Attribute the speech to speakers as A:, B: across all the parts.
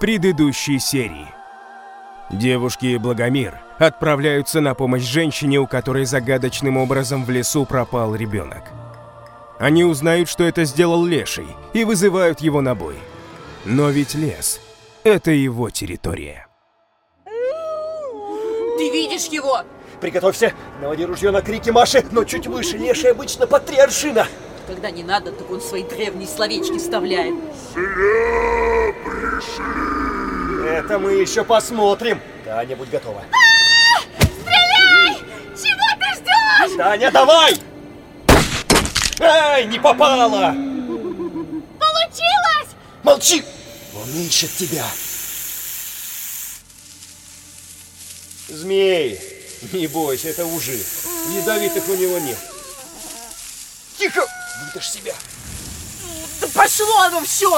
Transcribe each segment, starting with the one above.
A: предыдущей серии. Девушки и Благомир отправляются на помощь женщине, у которой загадочным образом в лесу пропал ребенок. Они узнают, что это сделал Леший, и вызывают его на бой. Но ведь лес — это его территория.
B: Ты видишь его?
C: Приготовься, наводи ружье на крики Маши, но чуть выше, Леший обычно по три аршина.
B: Когда не надо, так он свои древние словечки вставляет.
D: Зря пришли!
C: Это мы еще посмотрим. Таня, будь готова.
E: Стреляй! Чего ты ждешь?
C: Таня, давай! Ай, не попала!
E: Получилось!
C: Молчи! Он ищет тебя. Змей, не бойся, это ужи. Ядовитых у него нет. Тихо! Выдашь себя.
B: Да пошло оно все!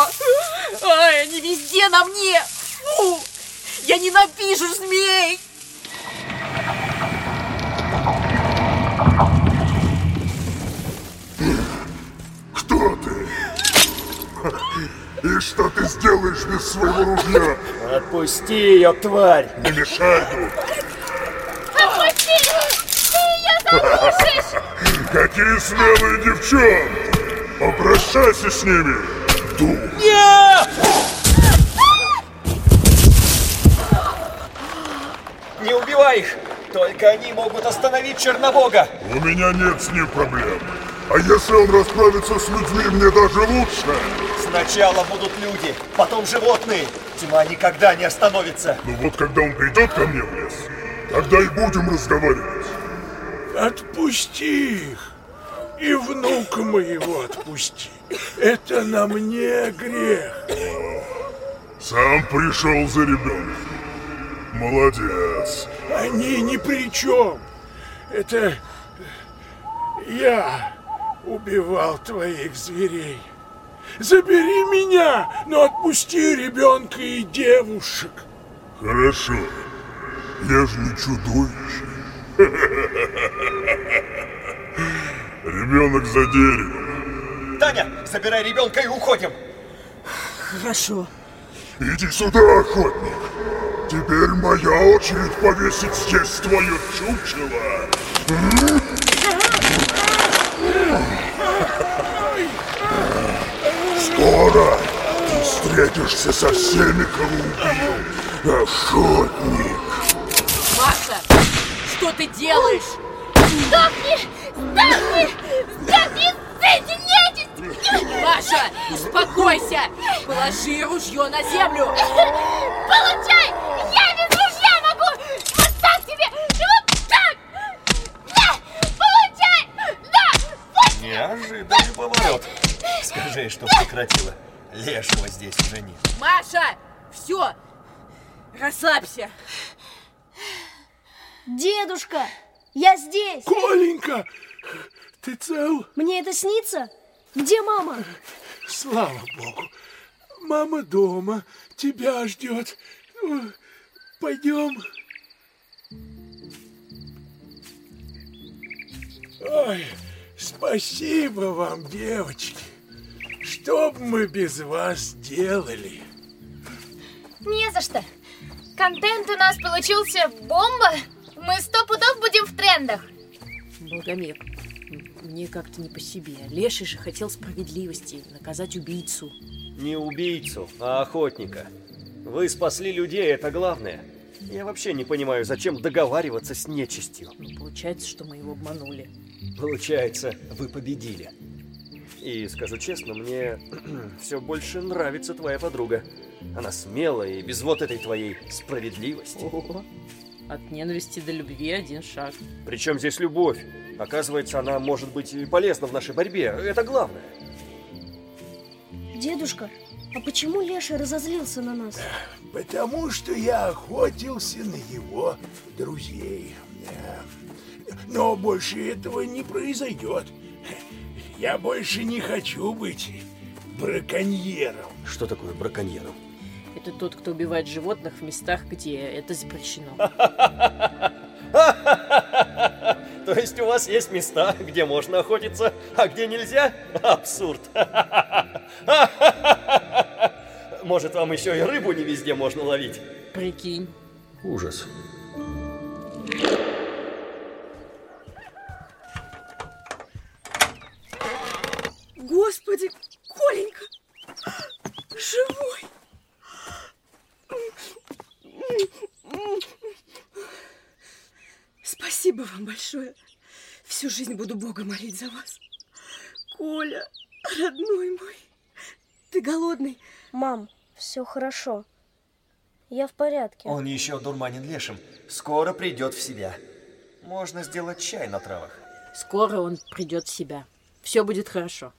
B: Ай, они везде на мне! Фу! Я ненавижу змей!
D: Кто ты? И что ты сделаешь без своего ружья?
C: Отпусти ее, тварь!
D: Не мешай, дух!
E: Отпусти! Ты ее задушишь!
D: Какие смелые девчонки! Обращайся с ними, дух!
C: Нет! Не убивай их! Только они могут остановить Чернобога!
D: У меня нет с ним проблем. А если он расправится с людьми, мне даже лучше.
C: Сначала будут люди, потом животные. Тьма никогда не остановится.
D: Ну вот когда он придет ко мне в лес, тогда и будем разговаривать.
F: Отпусти их. И внука моего отпусти. Это на мне грех.
D: Сам пришел за ребенком. Молодец.
F: Они ни при чем. Это я убивал твоих зверей. Забери меня, но отпусти ребенка и девушек.
D: Хорошо. Я же не чудовище. Ребенок за деревом.
C: Таня, забирай ребенка и уходим.
B: Хорошо.
D: Иди сюда, охотник. Теперь моя очередь повесить здесь твое чучело. Скоро ты встретишься со всеми, кого убил. Охотник.
B: Что ты делаешь?
E: Сдохни! Сдохни! Сдохни с этой нечисть!
B: Маша, успокойся! Положи ружье на землю!
E: Получай! Я без ружья могу! Вот так тебе! Вот так! Да! Получай! Да! Вот
C: Неожиданный поворот. Скажи, что прекратила. Лешего здесь уже нет.
B: Маша, все, расслабься.
G: Дедушка, я здесь.
F: Коленька, ты цел?
G: Мне это снится? Где мама?
F: Слава богу. Мама дома, тебя ждет. Пойдем. Ой, спасибо вам, девочки. Что бы мы без вас делали?
E: Не за что. Контент у нас получился бомба. Мы сто пудов будем в трендах.
B: Благомир, мне как-то не по себе. Леший же хотел справедливости, наказать убийцу.
C: Не убийцу, а охотника. Вы спасли людей, это главное. Я вообще не понимаю, зачем договариваться с нечистью.
B: Ну, получается, что мы его обманули.
C: Получается, вы победили. И скажу честно, мне все больше нравится твоя подруга. Она смелая и без вот этой твоей справедливости.
B: Ого. От ненависти до любви один шаг.
C: Причем здесь любовь? Оказывается, она может быть и полезна в нашей борьбе. Это главное.
G: Дедушка, а почему Леша разозлился на нас?
F: Потому что я охотился на его друзей. Но больше этого не произойдет. Я больше не хочу быть браконьером.
C: Что такое браконьером?
B: Это тот, кто убивает животных в местах, где это запрещено.
C: То есть у вас есть места, где можно охотиться, а где нельзя? Абсурд. Может, вам еще и рыбу не везде можно ловить?
B: Прикинь.
C: Ужас.
B: Господи, Коленька, живой. Спасибо вам большое. Всю жизнь буду Бога молить за вас. Коля, родной мой, ты голодный?
G: Мам, все хорошо. Я в порядке.
C: Он еще дурманен лешим. Скоро придет в себя. Можно сделать чай на травах.
B: Скоро он придет в себя. Все будет хорошо.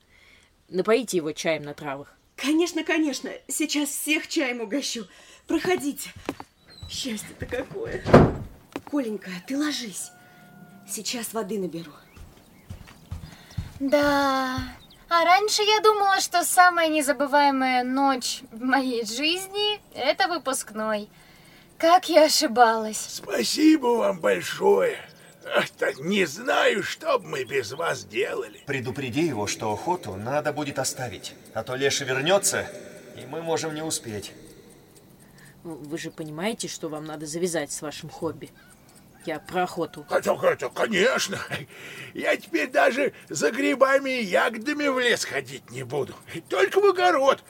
B: Напоите его чаем на травах.
H: Конечно, конечно. Сейчас всех чаем угощу. Проходите. Счастье-то какое. Коленька, ты ложись. Сейчас воды наберу.
E: Да. А раньше я думала, что самая незабываемая ночь в моей жизни – это выпускной. Как я ошибалась.
F: Спасибо вам большое. Ах, да не знаю, что бы мы без вас делали.
C: Предупреди его, что охоту надо будет оставить. А то Леша вернется, и мы можем не успеть.
B: Вы же понимаете, что вам надо завязать с вашим хобби. Я про охоту.
F: Это, это, конечно. Я теперь даже за грибами и ягодами в лес ходить не буду. Только в огород.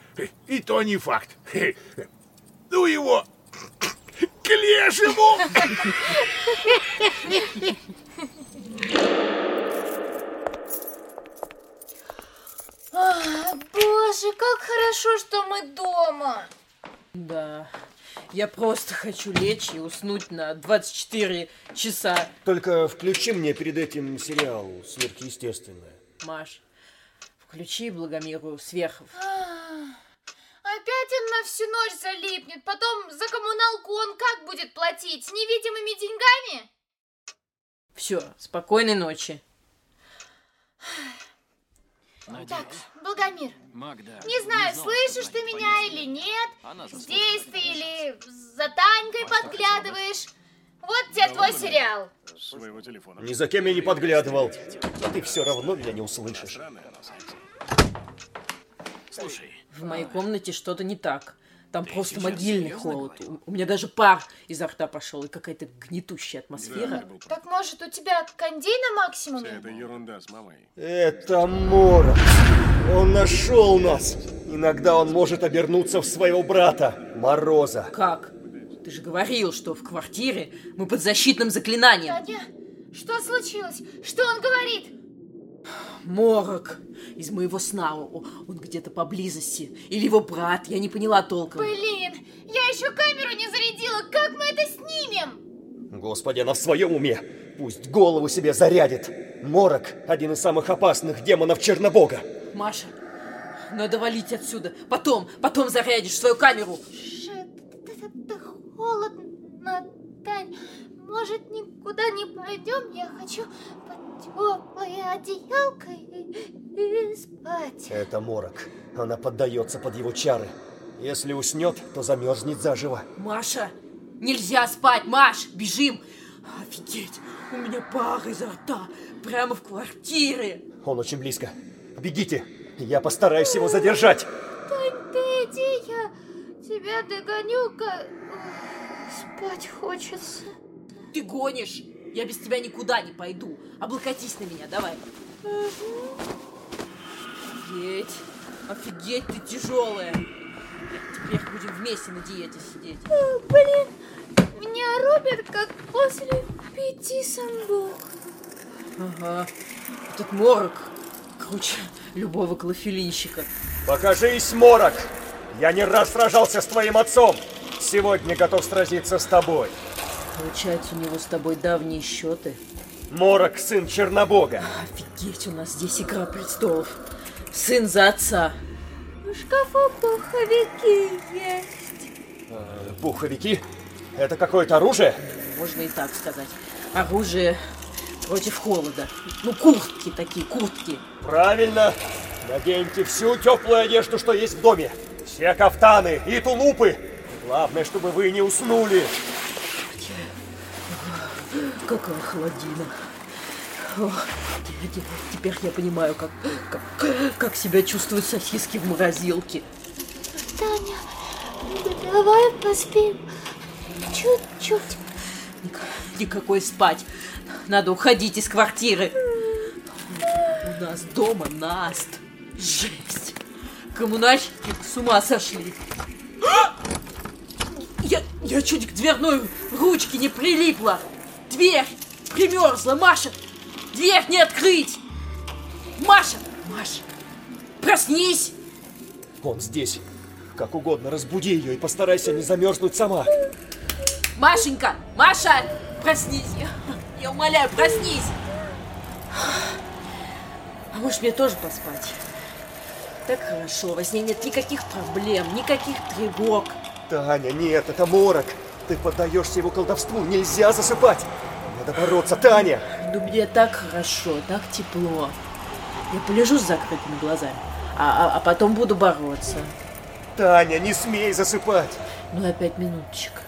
F: И то не факт. Ну его к лешему!
E: А, боже, как хорошо, что мы дома.
B: Да. Я просто хочу лечь и уснуть на 24 часа.
C: Только включи мне перед этим сериал «Сверхъестественное».
B: Маш, включи Благомиру Сверхов.
E: А, Опять он на всю ночь залипнет. Потом за коммуналку он как будет платить? С невидимыми деньгами?
B: Все, спокойной ночи.
E: Так, Благомир, не знаю, слышишь ты меня или нет, здесь ты или за Танькой подглядываешь. Вот тебе твой сериал.
C: Ни за кем я не подглядывал. Но ты все равно меня не услышишь.
B: В моей комнате что-то не так. Там просто могильный холод. У- У меня даже пар изо рта пошел и какая-то гнетущая атмосфера.
E: Так может у тебя кондей на максимуме?
C: Это Морок. Он нашел нас. Иногда он может обернуться в своего брата, Мороза.
B: Как? Ты же говорил, что в квартире мы под защитным заклинанием.
E: Таня, что случилось? Что он говорит?
B: Морок из моего сна. Он где-то поблизости. Или его брат, я не поняла толком.
E: Блин, я еще камеру не зарядила. Как мы это снимем?
C: Господи, она в своем уме. Пусть голову себе зарядит. Морок – один из самых опасных демонов Чернобога.
B: Маша, надо валить отсюда. Потом, потом зарядишь свою камеру.
E: Шит, это, это холодно, Тань. Может, никуда не пойдем? Я хочу под теплое одеялко и, и спать.
C: Это Морок. Она поддается под его чары. Если уснет, то замерзнет заживо.
B: Маша, нельзя спать, Маш, бежим. Офигеть, у меня пар изо рта, прямо в квартире.
C: Он очень близко. Бегите, я постараюсь его задержать.
E: Тань, ты иди, я тебя догоню-ка. Спать хочется.
B: Ты гонишь, я без тебя никуда не пойду. Облокотись на меня, давай. Офигеть, офигеть, ты тяжелая. Теперь будем вместе на диете сидеть.
E: Блин, меня рубит, как после пяти самбух.
B: Ага, этот морок круче любого клофелинщика.
C: Покажись, Морок! Я не раз сражался с твоим отцом. Сегодня готов сразиться с тобой.
B: Получается, у него с тобой давние счеты.
C: Морок, сын Чернобога.
B: Офигеть, у нас здесь игра престолов. Сын за отца.
E: В шкафу пуховики есть.
C: Пуховики? Это какое-то оружие?
B: Можно и так сказать. Оружие против холода. Ну, куртки такие, куртки.
C: Правильно. Наденьте всю теплую одежду, что есть в доме. Все кафтаны и тулупы. Главное, чтобы вы не уснули.
B: Какая холодина. О, теперь, я понимаю, как, как, как себя чувствуют сосиски в морозилке.
E: Таня, Давай поспим. Чуть-чуть.
B: Ник- Никакой спать. Надо уходить из квартиры. У нас дома Наст. Жесть. Коммунальщики с ума сошли. Я, я чуть к дверной ручке не прилипла. Дверь примерзла. Маша, дверь не открыть. Маша, Маша, проснись.
C: Он здесь. Как угодно, разбуди ее и постарайся не замерзнуть сама.
B: Машенька, Маша, проснись. Я, я умоляю, проснись. А может мне тоже поспать? Так хорошо, во сне нет никаких проблем, никаких тревог.
C: Таня, нет, это морок. Ты поддаешься его колдовству, нельзя засыпать. Надо бороться, Таня.
B: Ну мне так хорошо, так тепло. Я полежу с закрытыми глазами, а, а, а потом буду бороться.
C: Таня, не смей засыпать.
B: Ну опять минуточку.